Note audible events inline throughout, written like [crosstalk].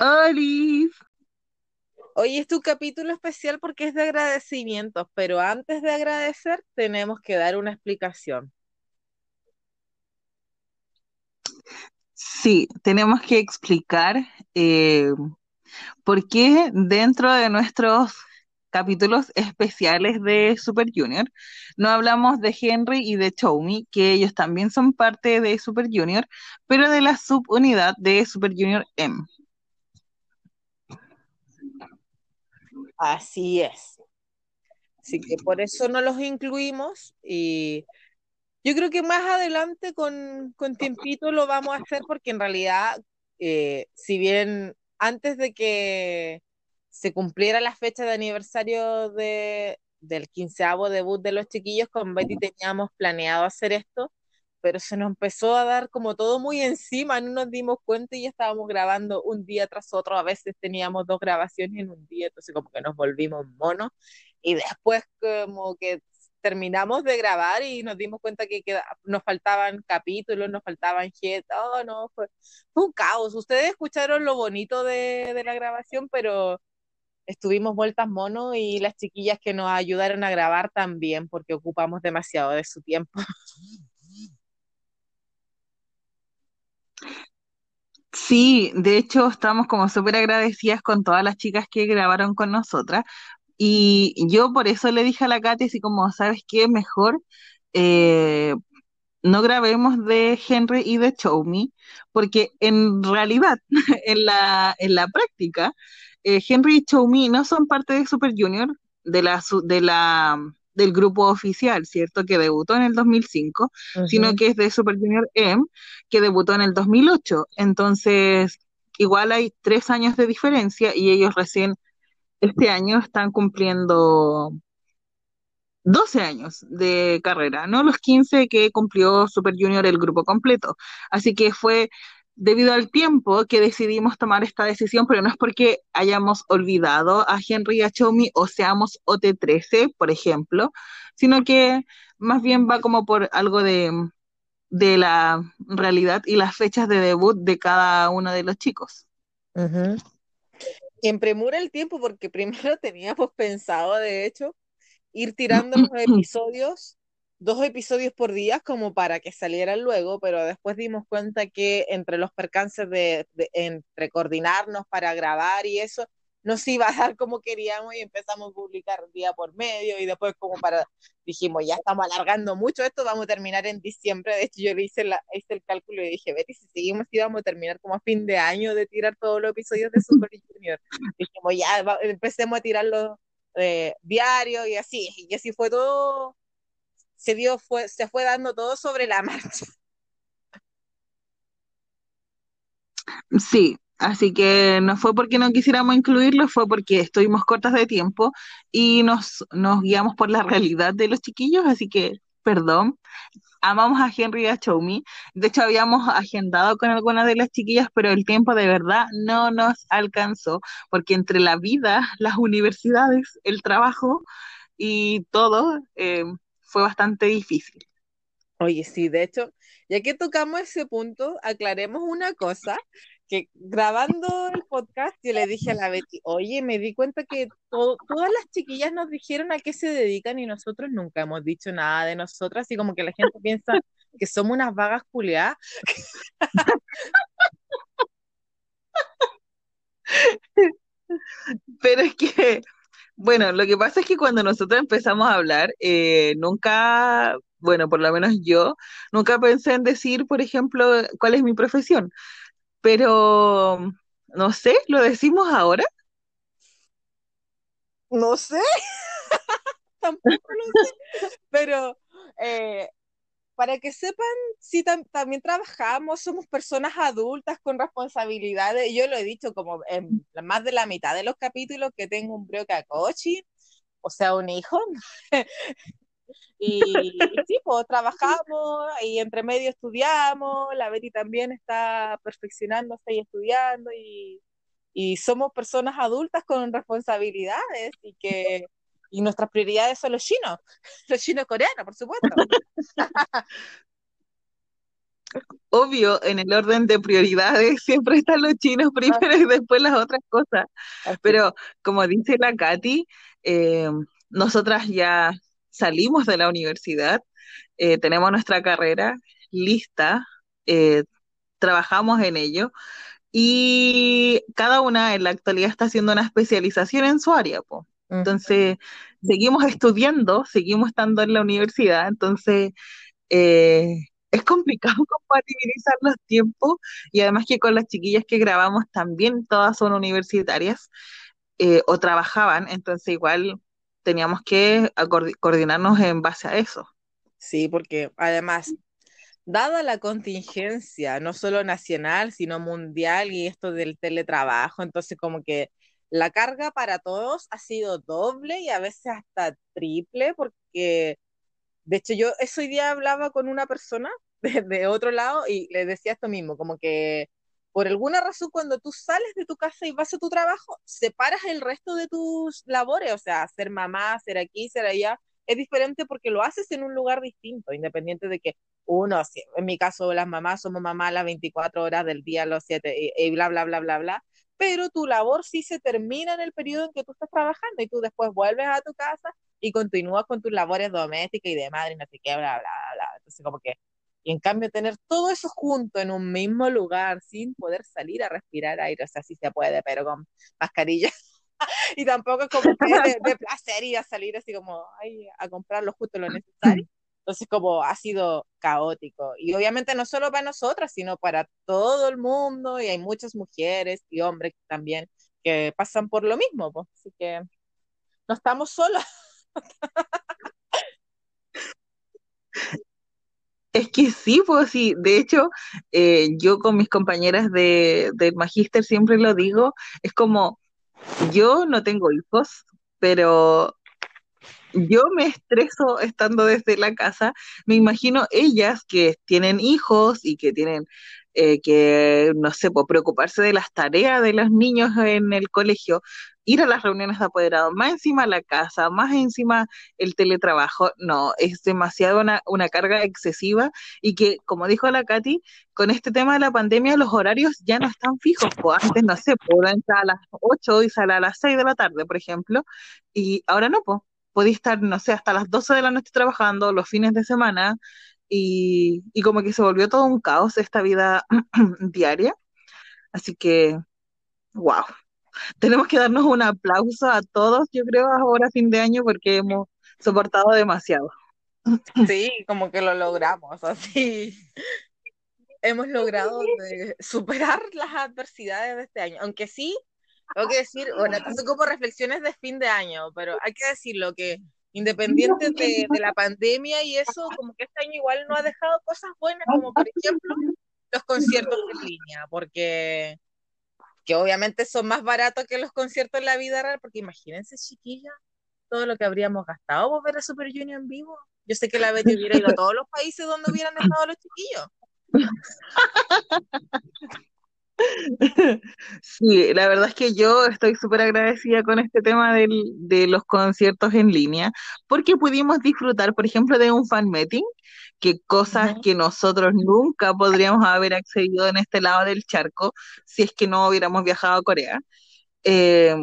Oli. Hoy es tu capítulo especial porque es de agradecimientos, pero antes de agradecer tenemos que dar una explicación. Sí, tenemos que explicar eh, por qué dentro de nuestros capítulos especiales de Super Junior no hablamos de Henry y de Choumi, que ellos también son parte de Super Junior, pero de la subunidad de Super Junior M. Así es. Así que por eso no los incluimos y yo creo que más adelante con, con tiempito lo vamos a hacer porque en realidad, eh, si bien antes de que se cumpliera la fecha de aniversario de, del quinceavo debut de los chiquillos, con Betty teníamos planeado hacer esto, pero se nos empezó a dar como todo muy encima, no nos dimos cuenta y ya estábamos grabando un día tras otro, a veces teníamos dos grabaciones en un día, entonces como que nos volvimos monos y después como que terminamos de grabar y nos dimos cuenta que nos faltaban capítulos, nos faltaban jet, oh no, fue, un caos. Ustedes escucharon lo bonito de, de la grabación, pero estuvimos vueltas monos y las chiquillas que nos ayudaron a grabar también, porque ocupamos demasiado de su tiempo. Sí, de hecho estamos como súper agradecidas con todas las chicas que grabaron con nosotras y yo por eso le dije a la Katy así como, ¿sabes qué? Mejor eh, no grabemos de Henry y de Choumi porque en realidad, [laughs] en la, en la práctica, eh, Henry y Choumi no son parte de Super Junior, de la, de la, del grupo oficial, ¿cierto? Que debutó en el 2005, sino que es de Super Junior M, que debutó en el 2008. Entonces, igual hay tres años de diferencia y ellos recién este año están cumpliendo 12 años de carrera, no los 15 que cumplió Super Junior el grupo completo. Así que fue debido al tiempo que decidimos tomar esta decisión, pero no es porque hayamos olvidado a Henry y a Chomi o seamos OT13, por ejemplo, sino que más bien va como por algo de, de la realidad y las fechas de debut de cada uno de los chicos. En premura el tiempo, porque [laughs] primero teníamos pensado, de hecho, ir tirando [clears throat] los episodios dos episodios por día como para que salieran luego, pero después dimos cuenta que entre los percances de, entre coordinarnos para grabar y eso, no se iba a dar como queríamos y empezamos a publicar día por medio y después como para, dijimos, ya estamos alargando mucho esto, vamos a terminar en diciembre, de hecho yo le hice, la, hice el cálculo y dije, Betty, si seguimos íbamos a terminar como a fin de año de tirar todos los episodios de Super Junior. dijimos, ya empecemos a tirar los eh, diarios y así, y así fue todo se dio, fue, se fue dando todo sobre la [laughs] marcha. Sí, así que no fue porque no quisiéramos incluirlo, fue porque estuvimos cortas de tiempo y nos, nos guiamos por la [laughs] realidad de los chiquillos, así que perdón. Amamos a Henry y a. De hecho, habíamos agendado con algunas de las chiquillas, pero el tiempo de verdad no nos alcanzó, porque entre la vida, las universidades, el trabajo y todo, eh, fue bastante difícil. Oye, sí, de hecho, ya que tocamos ese punto, aclaremos una cosa, que grabando el podcast yo le dije a la Betty, oye, me di cuenta que todas las chiquillas nos dijeron a qué se dedican y nosotros nunca hemos dicho nada de nosotras, y como que la gente piensa que somos unas vagas culeadas. [laughs] Pero es que bueno, lo que pasa es que cuando nosotros empezamos a hablar, eh, nunca, bueno, por lo menos yo, nunca pensé en decir, por ejemplo, cuál es mi profesión. Pero, no sé, ¿lo decimos ahora? No sé, [laughs] tampoco lo sé, pero, eh, para que sepan, si también trabajamos, somos personas adultas con responsabilidades. Yo lo he dicho como en más de la mitad de los capítulos que tengo un cochi, o sea, un hijo. [laughs] y, sí, pues trabajamos y entre medio estudiamos, la Betty también está perfeccionándose y estudiando y, y somos personas adultas con responsabilidades y que y nuestras prioridades son los chinos, [laughs] los chinos coreanos, por supuesto. [laughs] Obvio, en el orden de prioridades [laughs] siempre están los chinos primero y después las otras cosas. Pero como dice la Katy, eh, nosotras ya salimos de la universidad, eh, tenemos nuestra carrera lista, eh, trabajamos en ello y cada una en la actualidad está haciendo una especialización en su área. Po. Entonces, seguimos estudiando, seguimos estando en la universidad, entonces eh, es complicado [laughs] compatibilizar los tiempos y además que con las chiquillas que grabamos también todas son universitarias eh, o trabajaban, entonces igual teníamos que coordinarnos en base a eso. Sí, porque además, dada la contingencia, no solo nacional, sino mundial y esto del teletrabajo, entonces como que la carga para todos ha sido doble y a veces hasta triple, porque de hecho yo ese día hablaba con una persona [laughs] de, otro lado y le decía esto mismo, como que por alguna razón cuando tú sales de tu casa y vas a tu trabajo, separas el resto de tus labores, o sea, ser mamá, ser aquí, ser allá, es diferente porque lo haces en un lugar distinto, independiente de que uno, en mi caso las mamás somos mamás las 24 horas del día, los 7 y, y bla, bla, bla, bla, bla, pero tu labor sí se termina en el periodo en que tú estás trabajando y tú después vuelves a tu casa y continúas con tus labores domésticas y de madre y no sé qué, bla, bla, bla. Entonces, como que, y en cambio, tener todo eso junto en un mismo lugar sin poder salir a respirar aire, o sea, sí se puede, pero con mascarilla. [laughs] y tampoco es como que de, de, [laughs] placer ir a salir así como ay, a comprar lo justo lo necesario. Entonces, como ha sido caótico. Y obviamente no solo para nosotras, sino para todo el mundo. Y hay muchas mujeres y hombres también que pasan por lo mismo. Pues. Así que no estamos solas. Es que sí, pues sí. De hecho, eh, yo con mis compañeras de, del magíster siempre lo digo, es como, yo no tengo hijos, pero yo me estreso estando desde la casa. Me imagino ellas que tienen hijos y que tienen eh, que, no sé, pues, preocuparse de las tareas de los niños en el colegio, ir a las reuniones de apoderados, más encima la casa, más encima el teletrabajo. No, es demasiado una, una carga excesiva y que, como dijo la Katy, con este tema de la pandemia los horarios ya no están fijos. Pues antes, no sé, puedo entrar a las 8 y salir a las 6 de la tarde, por ejemplo, y ahora no, pues podía estar, no sé, hasta las 12 de la noche trabajando, los fines de semana, y, y como que se volvió todo un caos esta vida [clears throat] diaria. Así que, wow. Tenemos que darnos un aplauso a todos, yo creo, ahora fin de año, porque hemos soportado demasiado. Sí, como que lo logramos, así. Hemos logrado superar las adversidades de este año, aunque sí, tengo que decir, bueno, estas son como reflexiones de fin de año, pero hay que decirlo que independiente de, de, la pandemia y eso, como que este año igual no ha dejado cosas buenas, como por ejemplo los conciertos en línea, porque que obviamente son más baratos que los conciertos en la vida real, porque imagínense, chiquilla, todo lo que habríamos gastado por ver a Super Junior en vivo. Yo sé que la Betty hubiera ido a todos los países donde hubieran estado los chiquillos. [laughs] [laughs] Sí, la verdad es que yo estoy súper agradecida con este tema del, de los conciertos en línea, porque pudimos disfrutar, por ejemplo, de un fan meeting, que cosas que nosotros nunca podríamos haber accedido en este lado del charco si es que no hubiéramos viajado a Corea. Eh,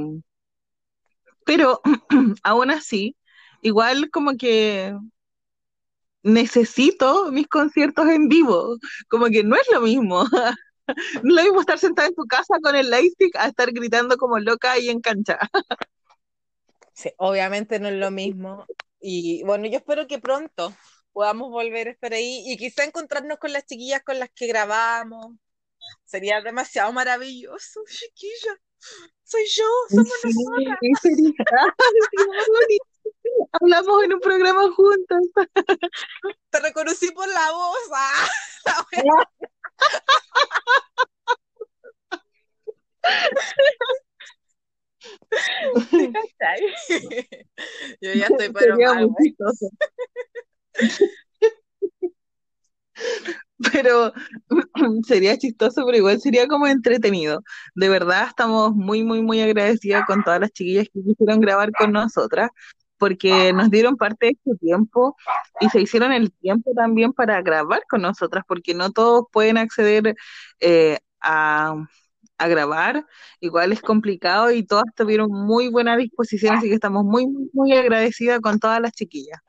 pero [clears throat] aún así, igual como que necesito mis conciertos en vivo, como que no es lo mismo. [laughs] [laughs] No lo mismo estar sentada en tu casa con el lightstick a estar gritando como loca ahí en cancha. Sí, obviamente no es lo mismo. Y bueno, yo espero que pronto podamos volver a estar ahí y quizá encontrarnos con las chiquillas con las que grabamos. Sería demasiado maravilloso, chiquilla. Soy yo, somos nosotras. [laughs] Hablamos en un programa juntas. Te reconocí por la voz. Ah, [laughs] Yo ya estoy [laughs] pero mal, pero [clears throat] sería chistoso, pero igual sería como entretenido. De verdad, estamos muy, muy, muy agradecidas con todas las chiquillas que quisieron grabar con nosotras, porque nos dieron parte de su tiempo y se hicieron el tiempo también para grabar con nosotras, porque no todos pueden acceder eh, a, a grabar, igual es complicado y todas tuvieron muy buena disposición, así que estamos muy, muy, muy agradecidas con todas las chiquillas.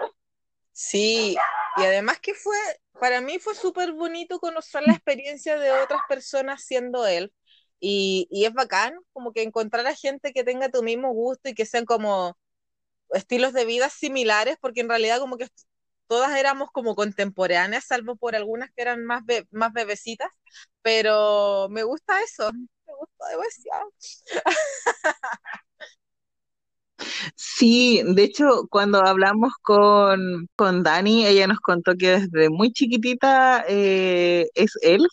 Sí, y además que fue, para mí fue súper bonito conocer la experiencia de otras personas siendo él. Y, y, es bacán como que encontrar a gente que tenga tu mismo gusto y que sean como estilos de vida similares, porque en realidad como que todas éramos como contemporáneas, salvo por algunas que eran más, más bebecitas, pero me gusta eso, me gusta demasiado. Sí, de hecho, cuando hablamos con, con Dani, ella nos contó que desde muy chiquitita eh, es él.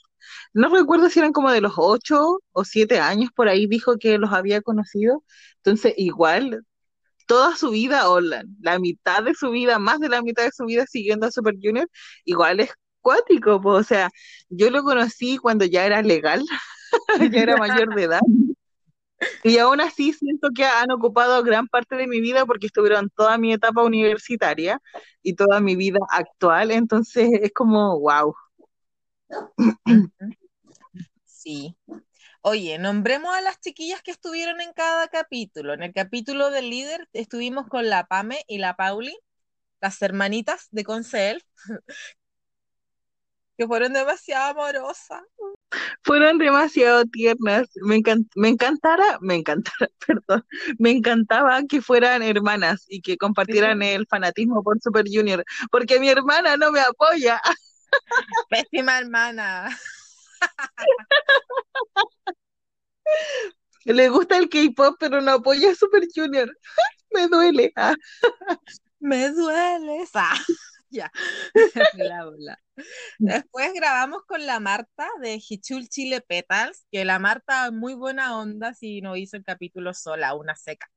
No recuerdo si eran como de los ocho o siete años, por ahí dijo que los había conocido. Entonces, igual, toda su vida, o la, mitad de su vida, más de la mitad de su vida siguiendo a Super Junior, igual es cuático, o sea, yo lo conocí cuando ya era legal, [laughs] ya era mayor de edad. Y aún así siento que han ocupado gran parte de mi vida porque estuvieron toda mi etapa universitaria y toda mi vida actual, entonces es como, wow. Sí. Oye, nombremos a las chiquillas que estuvieron en cada capítulo. En el capítulo del líder estuvimos con la Pame y la Pauli, las hermanitas de Concel, [laughs] que fueron demasiado amorosas. Fueron demasiado tiernas. Me, me encantara, me encantara, [laughs] perdón, me encantaba que fueran hermanas y que compartieran el fanatismo por Super Junior, porque mi hermana no me apoya. [laughs] Pésima hermana. Le gusta el K-pop, pero no apoya a Super Junior. me duele. Me duele. Ah, ya. [laughs] Después grabamos con la Marta de Hichul Chile Petals, que la Marta muy buena onda si no hizo el capítulo sola, una seca.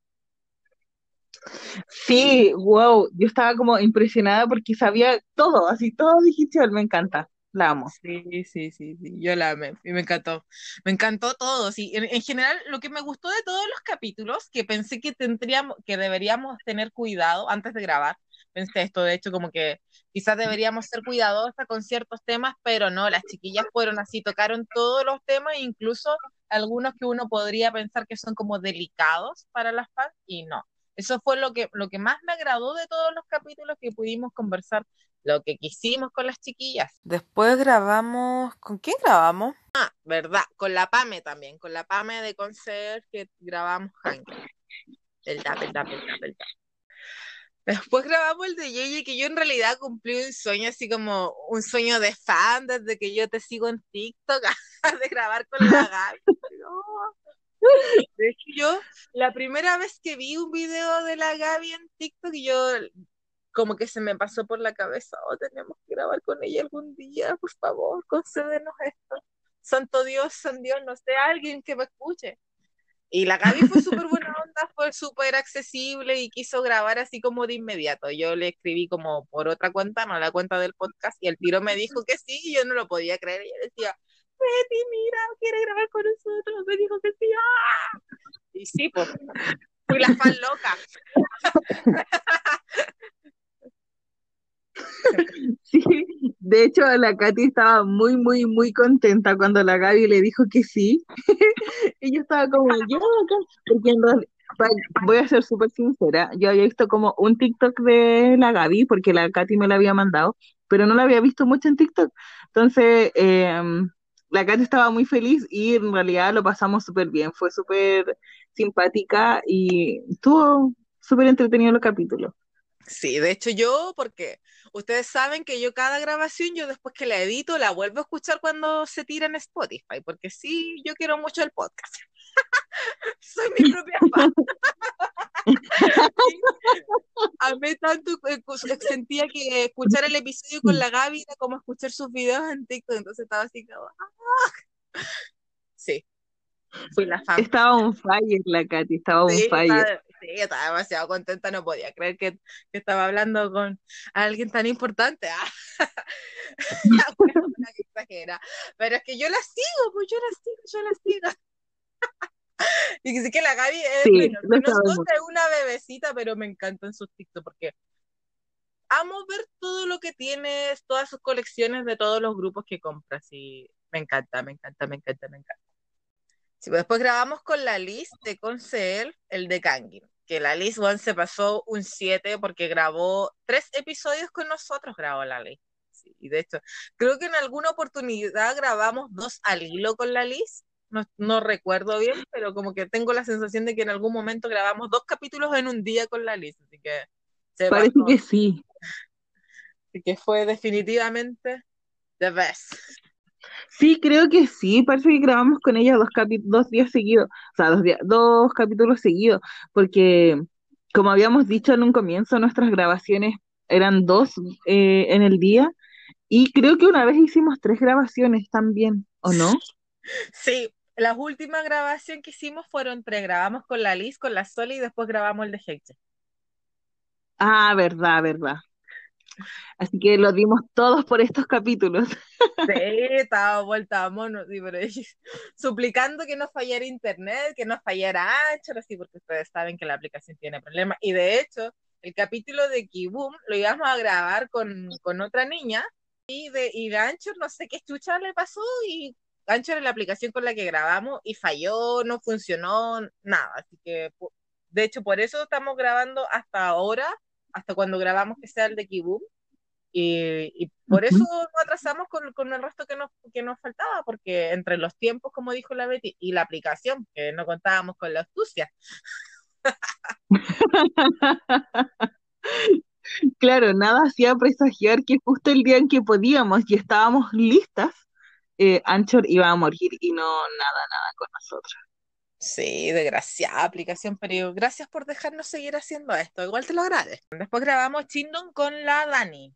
Sí, wow, yo estaba como impresionada porque sabía todo, así todo de Hichul, me encanta. La amo. Sí, sí, sí, sí, yo la amé y me encantó. Me encantó todo, sí. En, en, general, lo que me gustó de todos los capítulos, que pensé que tendríamos, que deberíamos tener cuidado antes de grabar, pensé esto, de hecho, como que quizás deberíamos ser cuidadosas con ciertos temas, pero no, las chiquillas fueron así, tocaron todos los temas, incluso algunos que uno podría pensar que son como delicados para las fans, y no. Eso fue lo que, lo que más me agradó de todos los capítulos que pudimos conversar, lo que quisimos con las chiquillas. Después grabamos, ¿con quién grabamos? Ah, verdad, con la Pame también, con la Pame de Concert que grabamos Hank. El tap, el tap, el tap, el tap. Después grabamos el de Yeye, que yo en realidad cumplí un sueño, así como un sueño de fan, desde que yo te sigo en TikTok, [laughs] de grabar con la [laughs] Gaby. De hecho, yo, la primera vez que vi un video de la Gaby en TikTok, yo como que se me pasó por la cabeza, oh, tenemos que grabar con ella algún día, por favor, concédenos esto. Santo Dios, San Dios, no sé, alguien que me escuche. Y la Gaby fue súper buena [laughs] onda, fue súper accesible y quiso grabar así como de inmediato. Yo le escribí como por otra cuenta, no la cuenta del podcast, y el tiro me dijo que sí, y yo no lo podía creer. Y yo decía, Betty, mira, quiere grabar con nosotros. Me dijo que sí. ¡ah! Y sí, pues, fui la fan loca. [laughs] Sí, de hecho la Katy estaba muy, muy, muy contenta cuando la Gaby le dijo que sí. [laughs] y yo estaba como, yo porque voy a ser súper sincera, yo había visto como un TikTok de la Gaby, porque la Katy me la había mandado, pero no la había visto mucho en TikTok. Entonces, em, la Katy estaba muy feliz y en realidad lo pasamos súper bien, fue súper simpática y estuvo súper entretenido los capítulos. Sí, de hecho yo, porque ustedes saben que yo cada grabación, yo después que la edito, la vuelvo a escuchar cuando se tira en Spotify, porque sí, yo quiero mucho el podcast. [laughs] Soy mi propia fan. [laughs] [laughs] amé tanto, eh, sentía que escuchar el episodio con la Gaby era como escuchar sus videos en TikTok, entonces estaba así como... ¡ah! Sí, fui la fan. Estaba un fire la Katy, estaba un fire. sí, estaba demasiado contenta, no podía creer que, que estaba hablando con alguien tan importante. Ah. [laughs] exagera. Pero es que yo la sigo, pues yo la sigo, yo la sigo. [laughs] y que sí que la Gaby es, sí, es una bebecita, pero me encantan sus TikTok porque amo ver todo lo que tienes, todas sus colecciones de todos los grupos que compras y me encanta, me encanta, me encanta, me encanta. Sí, pues después grabamos con la Liz de Concel, el de Kangin, que la Liz One se pasó un 7 porque grabó tres episodios con nosotros, grabó la Liz. y de hecho, creo que en alguna oportunidad grabamos dos al hilo con la Liz no, recuerdo bien, pero como que tengo la sensación de que en algún momento grabamos dos capítulos en un día con la Liz, así que... Parece que sí. Así que fue definitivamente the best. Sí, creo que sí, parece que grabamos con ella dos, dos días seguidos, o sea, dos, días, dos capítulos seguidos, porque como habíamos dicho en un comienzo, nuestras grabaciones eran dos eh, en el día, y creo que una vez hicimos tres grabaciones también, ¿o no? Sí, las últimas grabaciones que hicimos fueron tres. Grabamos con la Liz, con la Soli y después grabamos el de Heche. Ah, verdad, verdad. Así que lo dimos todos por estos capítulos. Sí, estaba vuelta a mono, sí, pero suplicando que no fallara internet, que no fallara Anchor, así, porque ustedes saben que la aplicación tiene problemas. Y de hecho, el capítulo de Kiboom lo íbamos a grabar con, con otra niña y de, y de Anchor no sé qué chucha le pasó y Anchor es la aplicación con la que grabamos y falló, no funcionó, nada. Así que, de hecho, por eso estamos grabando hasta ahora, hasta cuando grabamos que sea el de Kiboom. Y, por eso nos atrasamos con, con, el resto que nos, que nos faltaba, porque entre los tiempos, como dijo la Betty, y la aplicación, que no contábamos con la astucia. [laughs] claro, nada hacía presagiar que justo el día en que podíamos y estábamos listas, eh, Anchor iba a morir y no nada, nada con nosotros. Sí, desgraciada aplicación, pero gracias por dejarnos seguir haciendo esto. Igual te lo agradezco. Después grabamos Chindon con la Dani.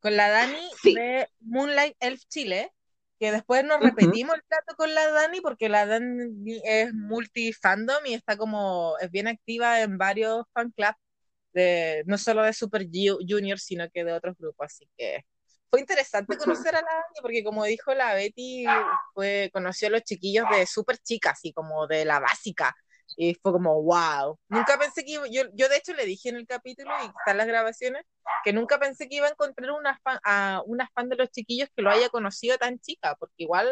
Con la Dani de Moonlight Elf Chile, que después nos repetimos el plato con la Dani porque la Dani es multi-fandom y está como, es bien activa en varios fan clubs, de, no solo de Super Junior, sino que de otros grupos. Así que fue interesante conocer a la Dani porque como dijo la Betty, fue, conoció a los chiquillos de súper chicas y como de la básica. Y fue como, wow. Nunca pensé que iba, yo, yo de hecho le dije en el capítulo y están las grabaciones, que nunca pensé que iba a encontrar una fan, a una fan de los chiquillos que lo haya conocido tan chica, porque igual,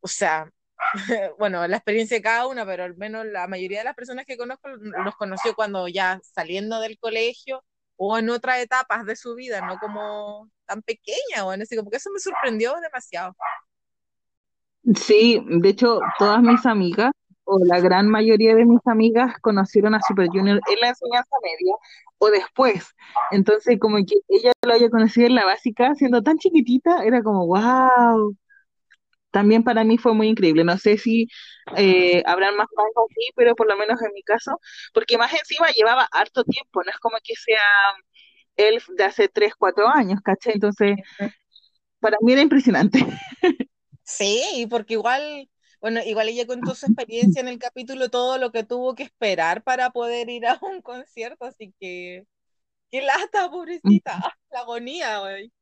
o sea, [laughs] bueno, la experiencia de cada una, pero al menos la mayoría de las personas que conozco los conoció cuando ya saliendo del colegio o en otras etapas de su vida, no como tan pequeña, o en ese, como que eso me sorprendió demasiado. Sí, de hecho, todas mis amigas, o la gran mayoría de mis amigas, conocieron a Super Junior en la enseñanza media o después. Entonces, como que ella lo haya conocido en la básica, siendo tan chiquitita, era como, wow, también para mí fue muy increíble. No sé si eh, habrán más fans así, pero por lo menos en mi caso, porque más encima llevaba harto tiempo, no es como que sea Elf de hace 3, 4 años, ¿cachai? Entonces, para mí era impresionante. Sí, porque igual, bueno, igual ella contó su experiencia en el capítulo, todo lo que tuvo que esperar para poder ir a un concierto, así que, qué lata, pobrecita, la agonía, güey.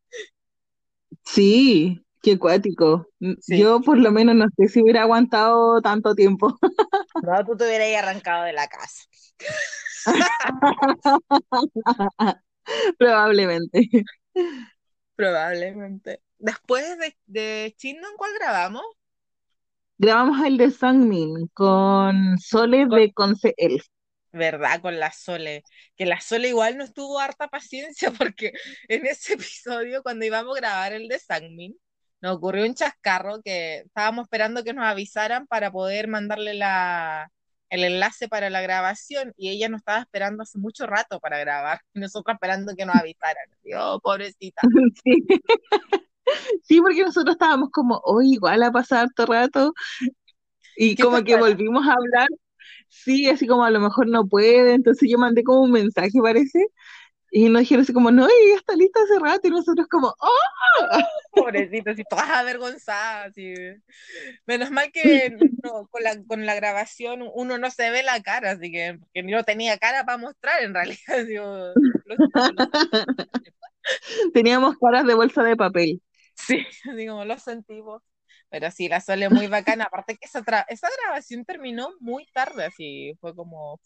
Sí, Qué acuático. Yo por lo menos no sé si hubiera aguantado tanto tiempo. [laughs] No, tú te hubieras arrancado de la casa. [laughs] Probablemente. Probablemente. Después de, de Chindon, ¿cuál grabamos? Grabamos el de Sangmin con Sole de Conce Elf. ¿verdad? Con la Sole, que la Sole igual no estuvo harta paciencia [laughs] porque en ese episodio, cuando íbamos a grabar el de Sangmin, nos ocurrió un chascarro que estábamos esperando que nos avisaran para poder mandarle la, el enlace para la grabación y ella nos estaba esperando hace mucho rato para grabar y nosotros esperando que nos avisaran. Dios, pobrecita. [laughs] Sí. sí, porque nosotros estábamos como, hoy igual a pasar todo rato y como que volvimos a hablar. sí, así como a lo mejor no puede, entonces yo mandé como un mensaje, parece, y nos dijeron así como, no, ella está lista hace rato, y nosotros como, ¡oh! [laughs] Pobrecito, así todas avergonzadas. Así. Menos mal que no, con, la, con la grabación uno no se ve la cara, así que, que no tenía cara para mostrar en realidad. Digo, [laughs] Teníamos caras de bolsa de papel. Sí, digo, lo sentimos. Pero sí, la Sol es muy bacana. Aparte que esa, esa grabación terminó muy tarde, así fue como.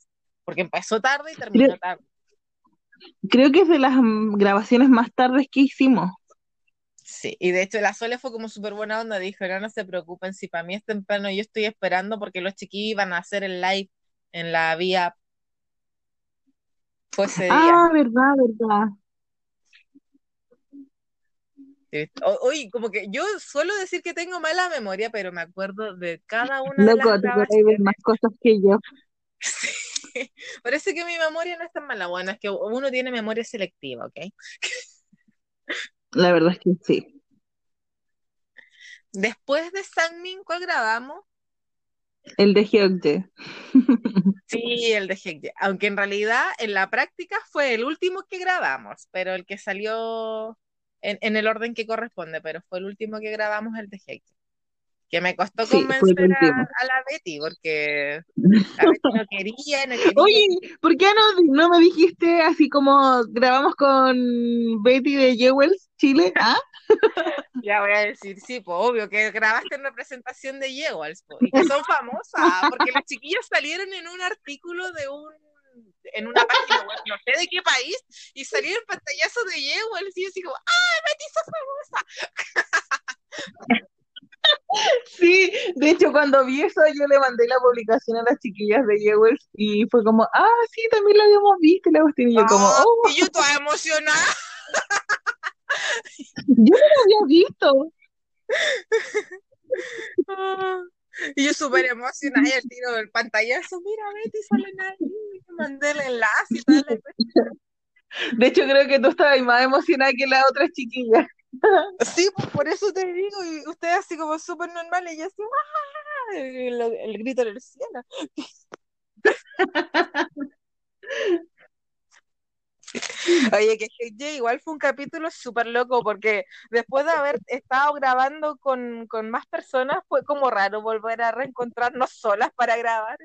Porque empezó tarde y terminó tarde. Creo que es de las grabaciones más tardes que hicimos. Sí, y de hecho la Sole fue como súper buena onda, dijo, no, no se preocupen, si para mí es temprano, yo estoy esperando porque los chiquillos iban a hacer el live en la vía. Fue ese Ah, verdad, verdad. Oye, como que yo suelo decir que tengo mala memoria, pero me acuerdo de cada una de las grabaciones. más cosas que yo. [laughs] Sí. [laughs] Parece que mi memoria no es tan mala. Bueno, es que uno tiene memoria selectiva, ¿ok? La verdad es que sí. Después de Sangmin, ¿cuál grabamos? El de Hyokje. [laughs] Sí, el de Hyokje. Aunque en realidad en la práctica fue el último que grabamos, pero el que salió en, el orden que corresponde, pero fue el último que grabamos el de Hyokje que me costó convencer a, la Betty, porque [laughs] la Betty no quería, no quería. Oye, ¿por qué no, no me dijiste así como grabamos con Betty de Jewels, Chile? [laughs] ¿Ah? ya voy a decir, sí, pues obvio, que grabaste en representación de Jewels, y que son famosas, porque las chiquillas salieron en un artículo de un en una página web, no sé de qué país, y salieron pantallazos de Jewels, y yo así como, ¡ah, Betty, sos famosa! [laughs] Sí, de hecho cuando vi eso yo le mandé la publicación a las chiquillas de Jewels y fue como, ah, sí, también lo habíamos visto y la y yo como, ah, oh. Y yo toda emocionada. [laughs] yo no lo había visto. [laughs] y yo súper emocionada y el tiro del pantallazo, mira, Betty salen ahí, mandé el enlace y tal. [laughs] De hecho creo que tú estabas más emocionada que las otras chiquillas. Sí, pues por eso te digo, y usted así como súper normal, y yo así, el, el, grito del cielo. [laughs] Oye, que igual fue un capítulo súper loco porque después de haber estado grabando con, con, más personas fue como raro volver a reencontrarnos solas para grabar.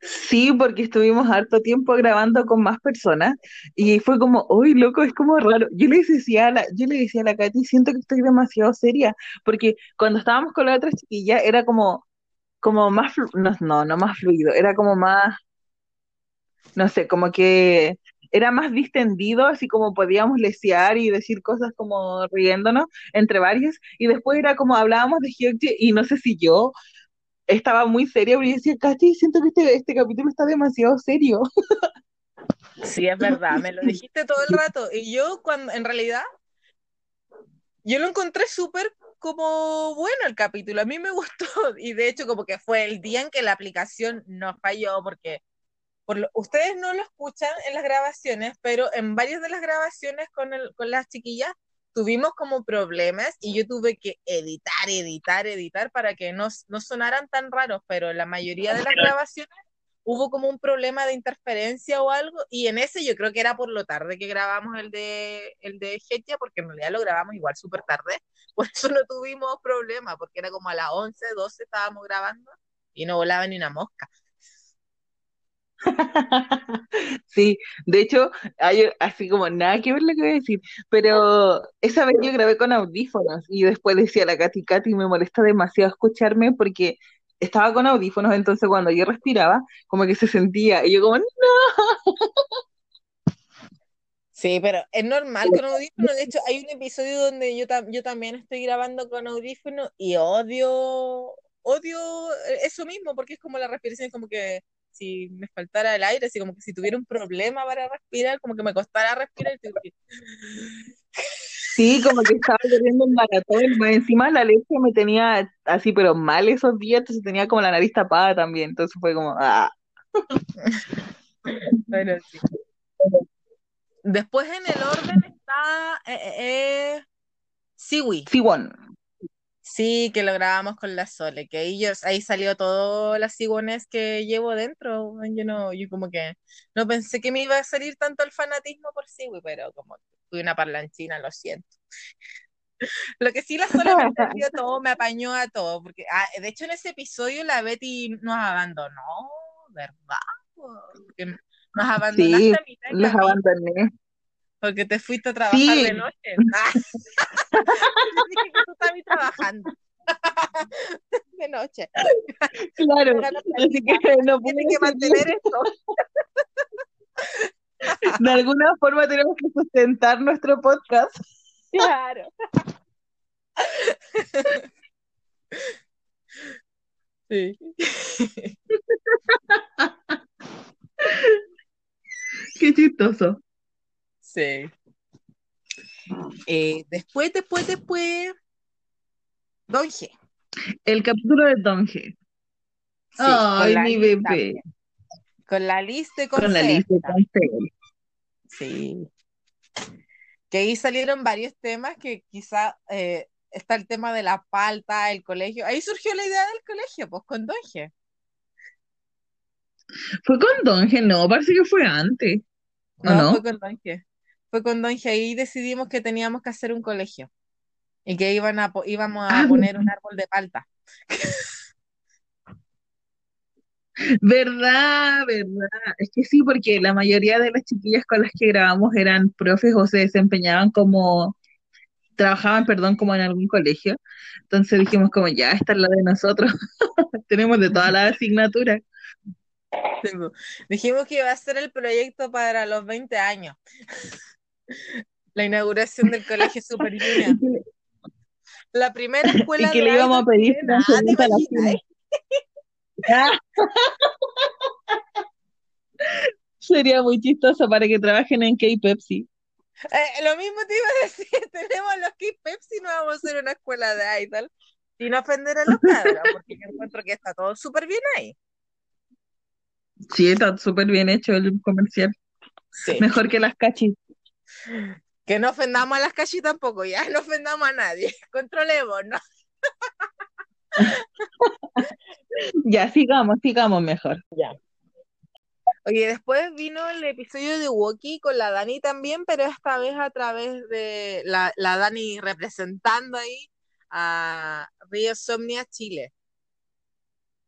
Sí, porque estuvimos harto tiempo grabando con más personas y fue como, uy, loco, es como raro. Yo le decía a la, yo le decía a la Katy, siento que estoy demasiado seria, porque cuando estábamos con la otra chiquilla era como, como más, no, no, no más fluido, era como más, no sé, como que era más distendido, así como podíamos lesear y decir cosas como riéndonos entre varios, y después era como hablábamos de Hyokje y no sé si yo estaba muy seria, porque decía, Katy, siento que este, este capítulo está demasiado serio. [laughs] Sí, es verdad, me lo dijiste todo el rato. Y yo, cuando en realidad, yo lo encontré súper como bueno el capítulo, a mí me [laughs] gustó. Y de hecho, como que fue el día en que la aplicación no falló, porque por ustedes no lo escuchan en las grabaciones, pero en varias de las grabaciones con, el, con las chiquillas tuvimos como problemas y yo tuve que editar, editar, editar para que no, no sonaran tan raros, pero la mayoría de las grabaciones hubo como un problema de interferencia o algo, y en ese yo creo que era por lo tarde que grabamos el de, el de Hetia, porque en realidad lo grabamos igual súper tarde, [laughs] por eso no tuvimos problema, porque era como a las 11, 12 estábamos grabando y no volaba ni una mosca. [laughs] Sí, de hecho, hay así como nada que ver lo que voy a decir, pero esa vez yo grabé con audífonos y después decía la Katy, Katy, me molesta demasiado escucharme porque estaba con audífonos, entonces cuando yo respiraba, como que se sentía, y yo como, no. [laughs] Sí, pero es normal con audífonos, de hecho hay un episodio donde yo, yo también estoy grabando con audífonos y odio, odio eso mismo, porque es como la respiración, es como que si me faltara el aire, así como que si tuviera un problema para respirar, como que me costara respirar. Sí, como que estaba corriendo un maratón, más encima la leche me tenía así, pero mal esos días, entonces tenía como la nariz tapada también, entonces fue como, ah. [laughs] Bueno, sí. Después en el orden está eh, eh, eh Siwi. Siwon. Sí, que lo grabamos con la Sole, que ahí, yo, ahí salió todo las ciguones que llevo dentro. Yo no, yo como que no pensé que me iba a salir tanto el fanatismo por Siwi, pero como fui una parlanchina, lo siento. [laughs] Lo que sí la Sole me [laughs] entendió todo, me apañó a todo, porque ah, de hecho en ese episodio la Betty nos abandonó, ¿verdad? Porque nos abandonaste Sí, a mitad de los abandoné. Porque te fuiste a trabajar Sí, de noche. [laughs] Ah, [laughs] dije que tú estabas trabajando [laughs] de noche. claro. Así que no tiene que mantener esto. De alguna forma tenemos que sustentar nuestro podcast. Claro. Sí. Qué chistoso. Sí. Eh, después, después, después, Don G. El capítulo de Don G. Sí, con Ay, la mi bebé. Con la lista de Con la conceptos. lista de conceptos. Sí. Que ahí salieron varios temas que quizá eh, está el tema de la palta, el colegio. Ahí surgió la idea del colegio, pues con Don G. Fue con Don G, no, parece que fue antes, ¿o No, fue con Don G. Fue con Don G. Ahí decidimos que teníamos que hacer un colegio y que iban a, íbamos a Ah, poner un árbol de palta. verdad, verdad. Es que sí, porque la mayoría de las chiquillas con las que grabamos eran profes o se desempeñaban como, trabajaban, perdón, como en algún colegio. Entonces dijimos como, ya, esta es la de nosotros. [laughs] Tenemos de todas las asignaturas. Sí. Dijimos que iba a ser el proyecto para los 20 años, la inauguración del Colegio Super [laughs] Y que le, La primera [laughs] y escuela que de le íbamos a pedir [laughs] sería muy chistoso para que trabajen en K-Pepsi. Eh, lo mismo te iba a decir, tenemos los Kids Pepsi, no vamos a hacer una escuela de idol. Sin ofender a los cabros, porque yo encuentro que está todo súper bien ahí. Sí, está súper bien hecho el comercial. Sí. Mejor que las cachis. Que no ofendamos a las calles tampoco, ya [laughs] no ofendamos a nadie. Controlemos, ¿no? [laughs] Ya, sigamos, sigamos mejor. Ya. Oye, después vino el episodio de Woki con la Dani también, pero esta vez a través de la, la Dani representando ahí a Río Somnia Chile.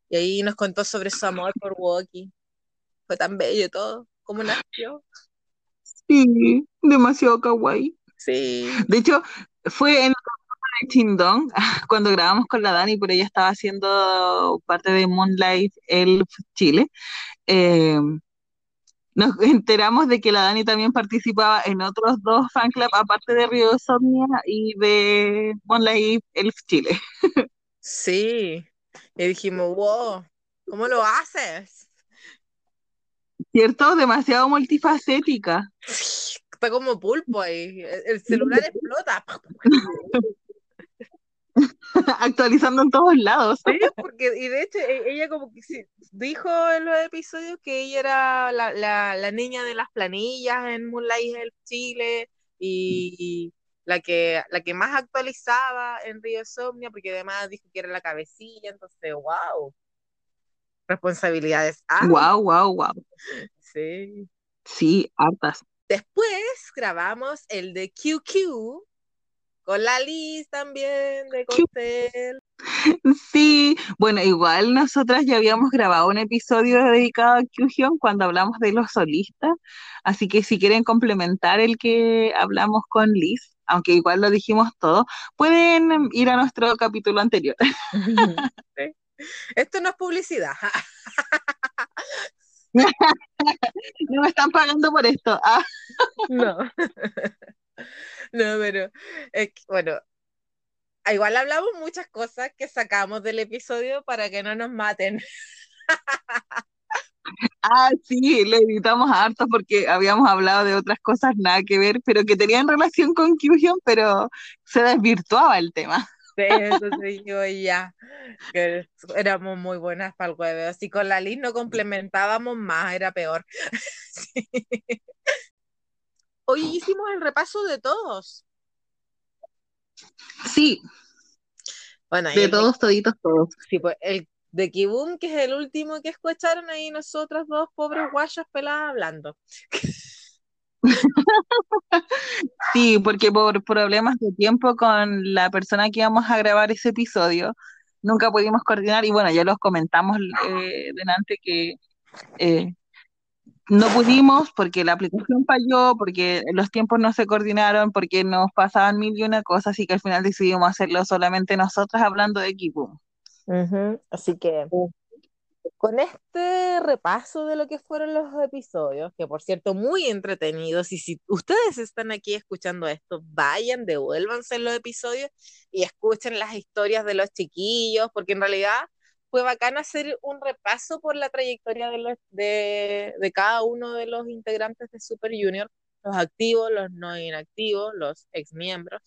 Y ahí nos contó sobre su amor por Woki. Fue tan bello todo, cómo nació. Sí, demasiado kawaii. Sí. De hecho, fue en de Chindong, [laughs] cuando grabamos con la Dani, pero ella estaba haciendo parte de Moonlight Elf Chile. Eh, nos [laughs] enteramos de que la Dani también participaba en otros dos fan club, aparte de Río Somnia y de Moonlight Elf Chile. [laughs] Sí. Y dijimos, wow, ¿cómo lo haces? ¿Cierto? Demasiado multifacética. Está como pulpo ahí. El el celular explota. [laughs] Actualizando en todos lados. Sí, porque, y de hecho, e- ella como que dijo en los episodios que ella era la, la, la niña de las planillas en Moonlight Health Chile y la que, la que más actualizaba en Río Somnia, porque además dijo que era la cabecilla, entonces, wow, responsabilidades. Ah, Wow, wow, wow. sí. Sí, hartas. Después grabamos el de QQ con la Liz también de Cocktail. Sí, bueno, igual nosotras ya habíamos grabado un episodio dedicado a Kyuhyun cuando hablamos de los solistas, así que si quieren complementar el que hablamos con Liz, aunque igual lo dijimos todo, pueden ir a nuestro capítulo anterior. [laughs] Sí. Esto no es publicidad. [laughs] [laughs] No me están pagando por esto. Ah, No. No, pero es que, bueno, igual hablamos muchas cosas que sacamos del episodio para que no nos maten. [laughs] ah, sí, le editamos harto porque habíamos hablado de otras cosas nada que ver, pero que tenían relación con Kyuhyun, pero se desvirtuaba el tema. Sí, entonces yo ya, que éramos muy buenas para el hueveo. Si con la Liz no complementábamos más, era peor. [laughs] Sí. Hoy hicimos el repaso de todos. Sí, Bueno, de todos, toditos, todos. Sí, pues el de Kibum, que es el último que escucharon ahí nosotros dos pobres guayas peladas hablando. [laughs] Sí, porque por problemas de tiempo con la persona que íbamos a grabar ese episodio, nunca pudimos coordinar y bueno, ya los comentamos eh, delante que eh, no pudimos porque la aplicación falló, porque los tiempos no se coordinaron, porque nos pasaban mil y una cosas y que al final decidimos hacerlo solamente nosotras hablando de equipo. Así que con este repaso de lo que fueron los episodios, que por cierto muy entretenidos, y si ustedes están aquí escuchando esto, vayan, devuélvanse los episodios y escuchen las historias de los chiquillos, porque en realidad fue bacán hacer un repaso por la trayectoria de, los, de, de cada uno de los integrantes de Super Junior, los activos, los no inactivos, los ex miembros.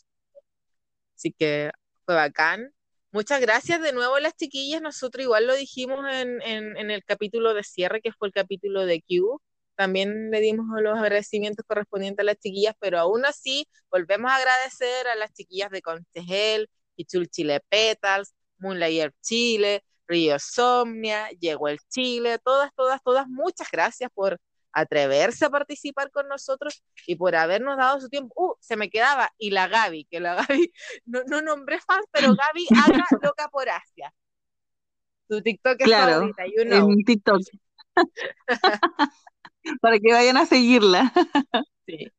Así que fue bacán. Muchas gracias de nuevo las chiquillas. Nosotros igual lo dijimos en, en, el capítulo de cierre, que fue el capítulo de Q. También le dimos los agradecimientos correspondientes a las chiquillas, pero aún así volvemos a agradecer a las chiquillas de Concejel, Kichul Chile Petals, Moonlayer Chile, Río Somnia, Llegó el Chile, todas, todas, todas, muchas gracias por atreverse a participar con nosotros y por habernos dado su tiempo. Uh, se me quedaba, y la Gaby, que la Gaby, [laughs] no, no nombré fan, pero Gaby [laughs] haga loca por Asia. Tu TikTok es claro, favorita, you know. en TikTok. [laughs] Para que vayan a seguirla. sí.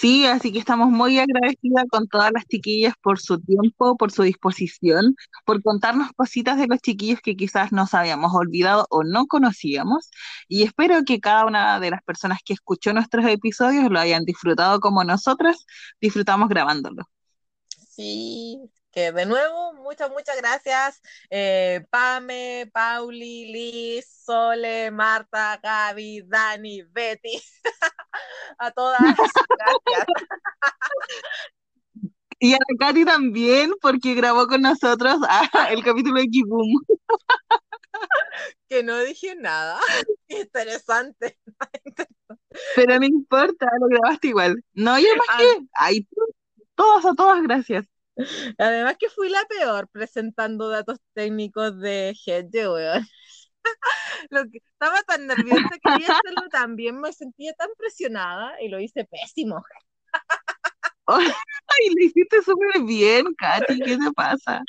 Sí, así que estamos muy agradecidas con todas las chiquillas por su tiempo, por su disposición, por contarnos cositas de los chiquillos que quizás nos habíamos olvidado o no conocíamos. Y espero que cada una de las personas que escuchó nuestros episodios lo hayan disfrutado como nosotras disfrutamos grabándolo. Sí, que de nuevo, muchas, muchas gracias. Eh, Pame, Pauli, Liz, Sole, Marta, Gaby, Dani, Betty. [laughs] a todas, gracias. [laughs] Y a Katy también, porque grabó con nosotros ah, el capítulo de Kibum. [laughs] que no dije nada. Interesante. Pero no importa, lo grabaste igual. No, yo más ah. que. Ay, todas a todas, gracias. [laughs] Además que fui la peor presentando datos técnicos de gente, weón. [laughs] Lo que, estaba tan nerviosa que quería hacerlo también, me sentía tan presionada y lo hice pésimo. [laughs] Ay, lo hiciste súper bien, Katy, ¿qué te pasa?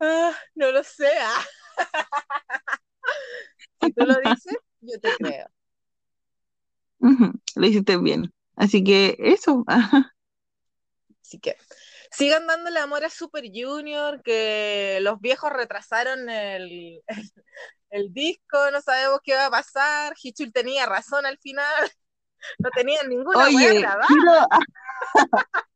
Ah, no lo sé. Ah. si tú lo dices, yo te creo. lo hiciste bien. Así que eso. Así que sigan dándole amor a Super Junior, que los viejos retrasaron el, [laughs] el, disco, no sabemos qué va a pasar. Hichul tenía razón al final, [laughs] no tenían ninguna Oye, [laughs]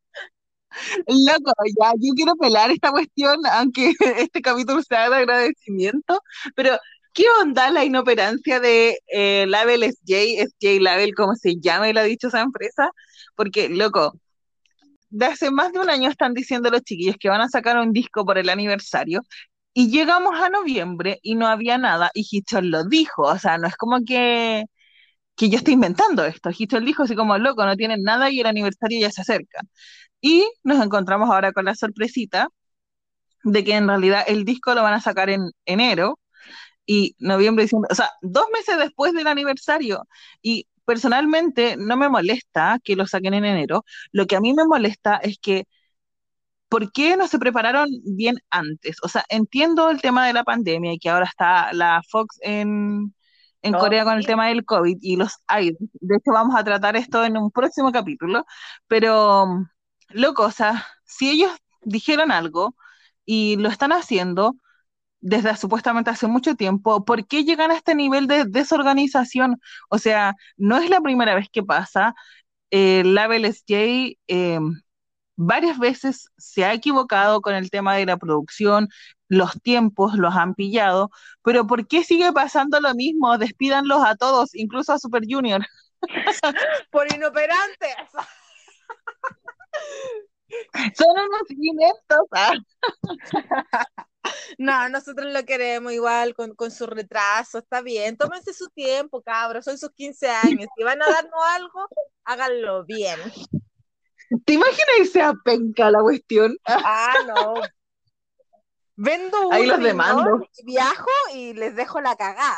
Loco, ya, yo quiero pelar esta cuestión, aunque este capítulo sea de agradecimiento, pero ¿qué onda la inoperancia de eh, Label SJ, SJ Label, como se llame la dichosa empresa? Porque, loco, de hace más de un año están diciendo los chiquillos que van a sacar un disco por el aniversario y llegamos a noviembre y no había nada y Hitchell lo dijo, o sea, no es como que, que yo esté inventando esto, Hitchell dijo así como loco, no tienen nada y el aniversario ya se acerca. Y nos encontramos ahora con la sorpresita de que en realidad el disco lo van a sacar en enero y noviembre, diciembre, o sea, dos meses después del aniversario. Y personalmente no me molesta que lo saquen en enero. Lo que a mí me molesta es que, ¿por qué no se prepararon bien antes? O sea, entiendo el tema de la pandemia y que ahora está la Fox en, en Corea con el tema del COVID y los hay. De hecho, vamos a tratar esto en un próximo capítulo. Pero, loco, o sea, si ellos dijeron algo y lo están haciendo, desde supuestamente hace mucho tiempo, ¿por qué llegan a este nivel de desorganización? O sea, no es la primera vez que pasa. Eh, Label SJ eh, varias veces se ha equivocado con el tema de la producción, los tiempos los han pillado, pero ¿por qué sigue pasando lo mismo? Despídanlos a todos, incluso a Super Junior. [laughs] Por inoperantes. [laughs] Son unos ineptos. ¿ah? [laughs] No, nosotros lo queremos igual con, con, su retraso, está bien. Tómense su tiempo, cabros, son sus 15 años. Si van a darnos algo, háganlo bien. ¿Te imaginas irse a penca la cuestión? Ah, no. Vendo un Ahí los demando. viajo y les dejo la cagada.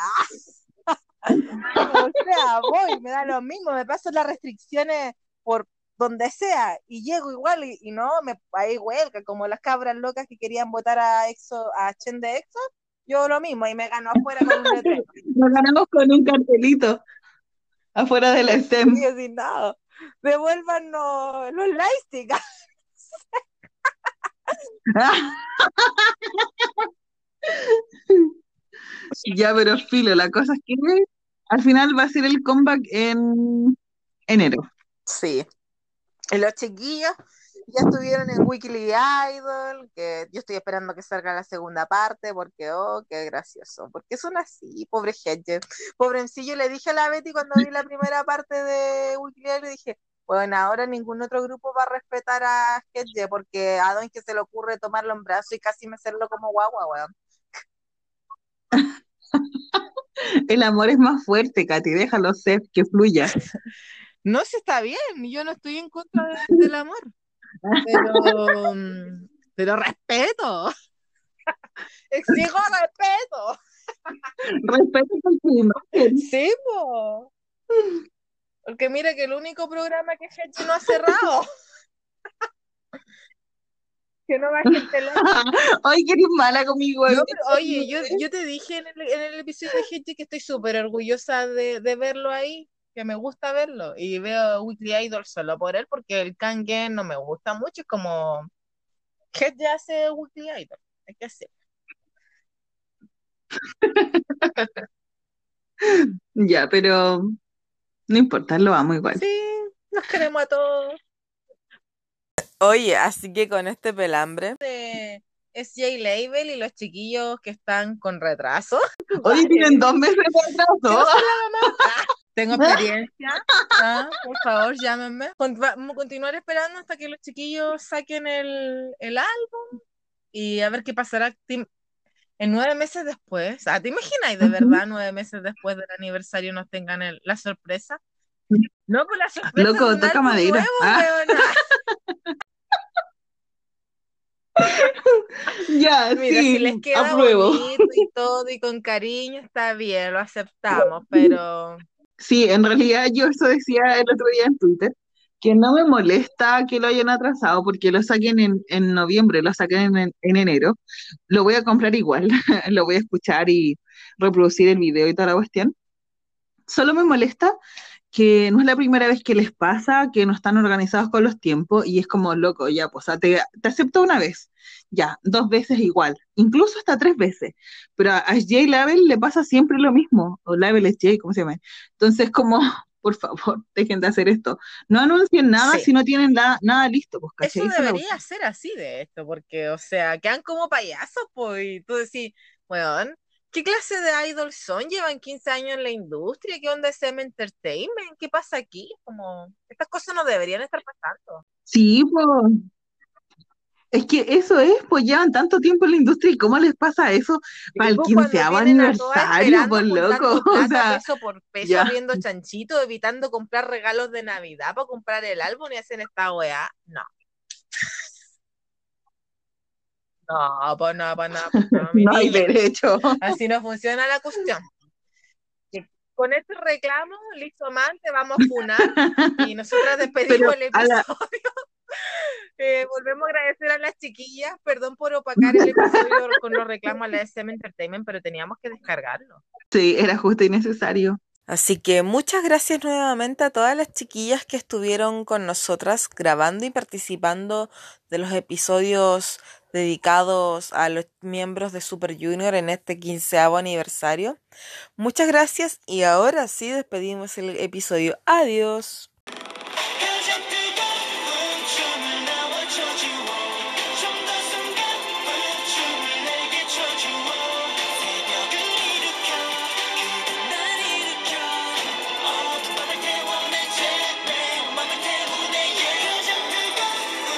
[laughs] o sea, voy, me da lo mismo, me paso las restricciones por donde sea y llego igual y, no, me ahí huelga, como las cabras locas que querían votar a Exo, a Chen de Exo, yo lo mismo y me gano afuera con un letrero. [laughs] Nos ganamos con un cartelito afuera de la STEM. Así, no, devuélvanos los lightsticks. [laughs] ya, pero filo, la cosa es que al final va a ser el comeback en enero. Sí. Los chiquillos ya estuvieron en Weekly Idol, que yo estoy esperando que salga la segunda parte, porque, oh, qué gracioso. Porque son así, pobre gente. Pobrencillo, le dije a la Betty cuando vi la primera parte de Weekly Idol, le dije, bueno, ahora ningún otro grupo va a respetar a Hedge, porque a Don que se le ocurre tomarlo en brazo y casi mecerlo como guagua, weón. [laughs] El amor es más fuerte, Katy, déjalo ser, que fluya. [laughs] No, se está bien, yo no estoy en contra del amor, pero, pero respeto, [laughs] exijo respeto. Respeto con tu imagen. Sí, po. Porque mira que el único programa que Hedge no ha cerrado. [laughs] que no va a gente [laughs] Ay, que eres mala conmigo. No, pero, oye, yo, yo te dije en el, en el episodio de Hedge que estoy súper orgullosa de, de verlo ahí que me gusta verlo y veo Weekly Idol solo por él porque el Kangen no me gusta mucho, es como que ya hace Weekly Idol, hay que hacer. [laughs] ya, pero no importa, lo amo igual. Sí, nos queremos a todos. Oye, así que con este pelambre de SJ Label y los chiquillos que están con retraso. Oye, [laughs] tienen dos meses de retraso. [laughs] Tengo [laughs] experiencia. Ah, por favor, llámenme. Vamos a continuar esperando hasta que los chiquillos saquen el, el álbum y a ver qué pasará en nueve meses después. ¿Te imaginas de verdad nueve meses después del aniversario nos tengan la sorpresa? No, pues la sorpresa. Loco, toca madera. Ah. [laughs] ya, Mira, sí, si les queda apruebo. bonito y todo y con cariño, está bien, lo aceptamos, pero Sí, en realidad yo eso decía el otro día en Twitter, que no me molesta que lo hayan atrasado porque lo saquen en, en noviembre, lo saquen en, en enero. Lo voy a comprar igual, [laughs] lo voy a escuchar y reproducir el video y toda la cuestión. Solo me molesta que no es la primera vez que les pasa, que no están organizados con los tiempos y es como loco, ya, pues, te, te acepto una vez, ya, dos veces igual, incluso hasta tres veces, pero a, J Label le pasa siempre lo mismo, o Label es J, ¿cómo se llama? Entonces, como, [laughs] por favor, [laughs] dejen de hacer esto. No anuncien nada Sí. si no tienen nada, nada listo, pues, ¿cachai? eso la debería ser así de esto, porque, o sea, quedan como payasos, pues, y tú decís, weón, ¿qué clase de idols son? Llevan 15 años en la industria, ¿qué onda es SM Entertainment? ¿Qué pasa aquí? Como, estas cosas no deberían estar pasando. Sí, pues. Es que eso es, pues llevan tanto tiempo en la industria y cómo les pasa eso para el quinceavo aniversario, esperando, pues loco. [laughs] O plata sea, peso por peso, ya. viendo chanchito, evitando comprar regalos de Navidad para comprar el álbum y hacen esta weá. No. No, pues no, pues no, pues no, [laughs] mi no hay niña. derecho. Así no funciona la cuestión. Con este reclamo, listo, man, te vamos a funar [laughs] y nosotras despedimos Pero el episodio. [laughs] Eh, volvemos a agradecer a las chiquillas, perdón por opacar el episodio con los reclamos a la SM Entertainment, pero teníamos que descargarlo. Sí, era justo y necesario. Así que muchas gracias nuevamente a todas las chiquillas que estuvieron con nosotras grabando y participando de los episodios dedicados a los miembros de Super Junior en este quinceavo aniversario. Muchas gracias y ahora sí despedimos el episodio. Adiós.